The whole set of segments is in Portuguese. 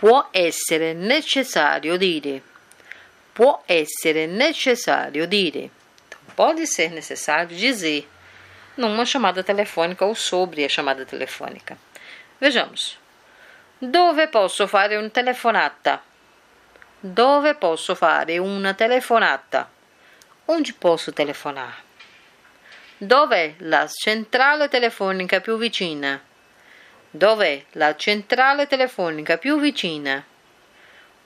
Può essere necessário dire. Può essere necessário dire. Pode ser necessário dizer numa chamada telefônica ou sobre a chamada telefônica. Vejamos. Dove posso fare una telefonata? Dove posso fare una telefonata? Onde posso telefonar? Dov'è la centrale telefonica più vicina? Dov'è la centrale telefonica più vicina?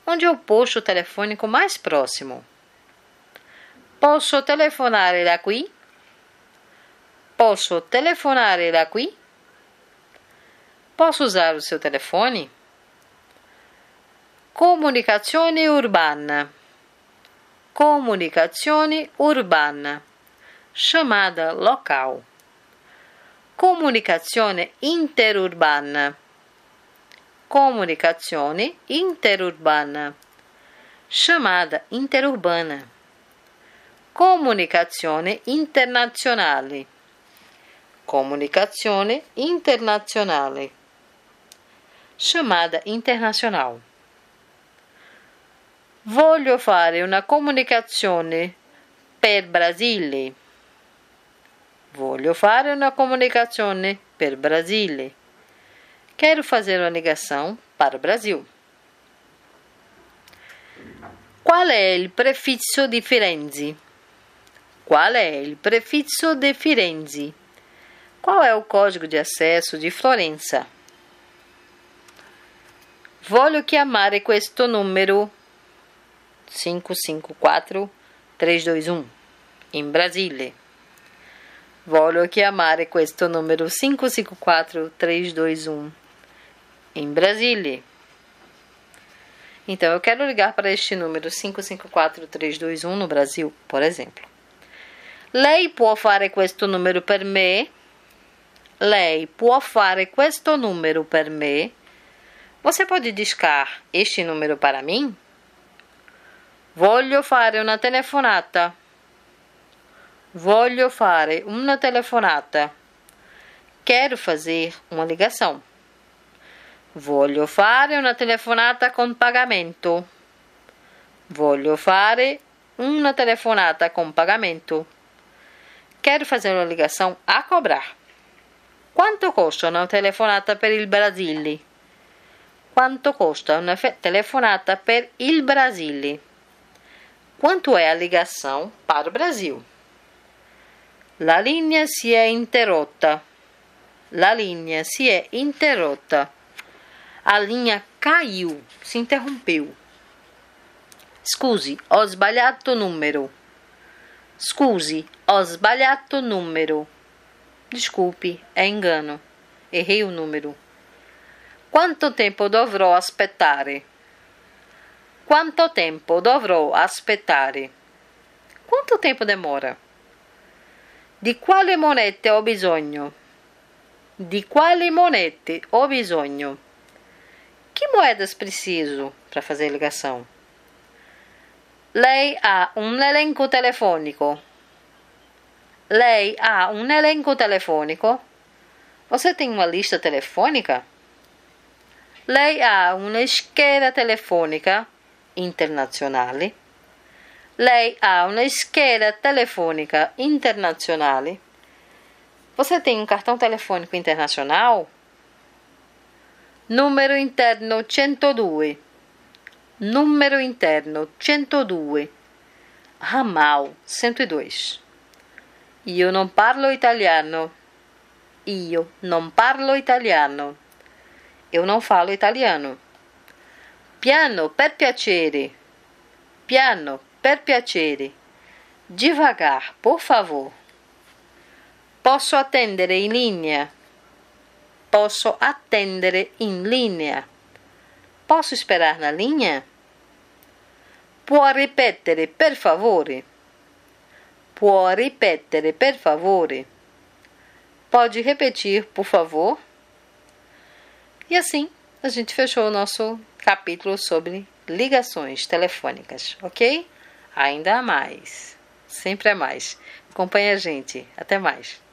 Onde o posto telefônico mais próximo? Posso telefonare da qui? Posso telefonare da qui? Posso usar o seu telefone? Comunicazione urbana. Comunicazione urbana. Chamada local. Comunicazione interurbana. Comunicazione interurbana. Chamada interurbana. Comunicazione internazionale. Comunicazione internazionale. Chamada internacional. Voglio fare una comunicazione per Brasile. Voglio fare una comunicazione per Brasile. Quero fazer uma ligação para o Brasil. Qual é o prefixo de Firenze? Qual é o prefixo de Firenze? Qual é o código de acesso de Florença? Voglio chiamare questo numero 554 321 in Brasile. Voglio chiamare questo numero 554 321 em Brasília. Então, eu quero ligar para este número 554 321 no Brasil, por exemplo. Lei può fare questo numero per me? Lei può fare questo numero per me? Você pode discar este número para mim? Voglio fare una telefonata. Voglio fare una telefonata. Quero fazer uma ligação. Voglio fare una telefonata con pagamento. Voglio fare uma telefonata com pagamento. Quero fazer uma ligação a cobrar. Quanto costa uma telefonata per il Brasile? Quanto costa uma telefonata per il Brasile? Quanto é a ligação para o Brasil? La linea si è interrotta. La linea si è interrotta. A linha caiu, se interrompeu. Scusi, ho sbagliato numero. Scusi, ho sbagliato numero. Desculpe, é engano. Errei o número. Quanto tempo dovrò aspettare? Quanto tempo dovrò aspettare? Quanto tempo demora? Di quale monete ho bisogno? Di quali monete ho bisogno? Que moedas preciso para fazer ligação? Lei ha um elenco telefônico. Lei ha um elenco telefônico. Você tem uma lista telefônica? Lei ha una scheda telefonica internazionale. Lei ha una scheda telefonica internazionale. Você tem um cartão telefônico internacional? Numero interno 102. Numero interno 102. Ramal 102. Io non parlo italiano. Io non parlo italiano. Eu não falo italiano. Piano, per piacere. Piano, per piacere. Devagar, por favor. Posso attendere in linea? Posso attendere in linea. Posso esperar na linha? Può ripetere, per favore? Può ripetere, per favore? Pode repetir, por favor? E assim, a gente fechou o nosso capítulo sobre ligações telefônicas, ok? Ainda há mais. Sempre é mais. Acompanhe a gente. Até mais.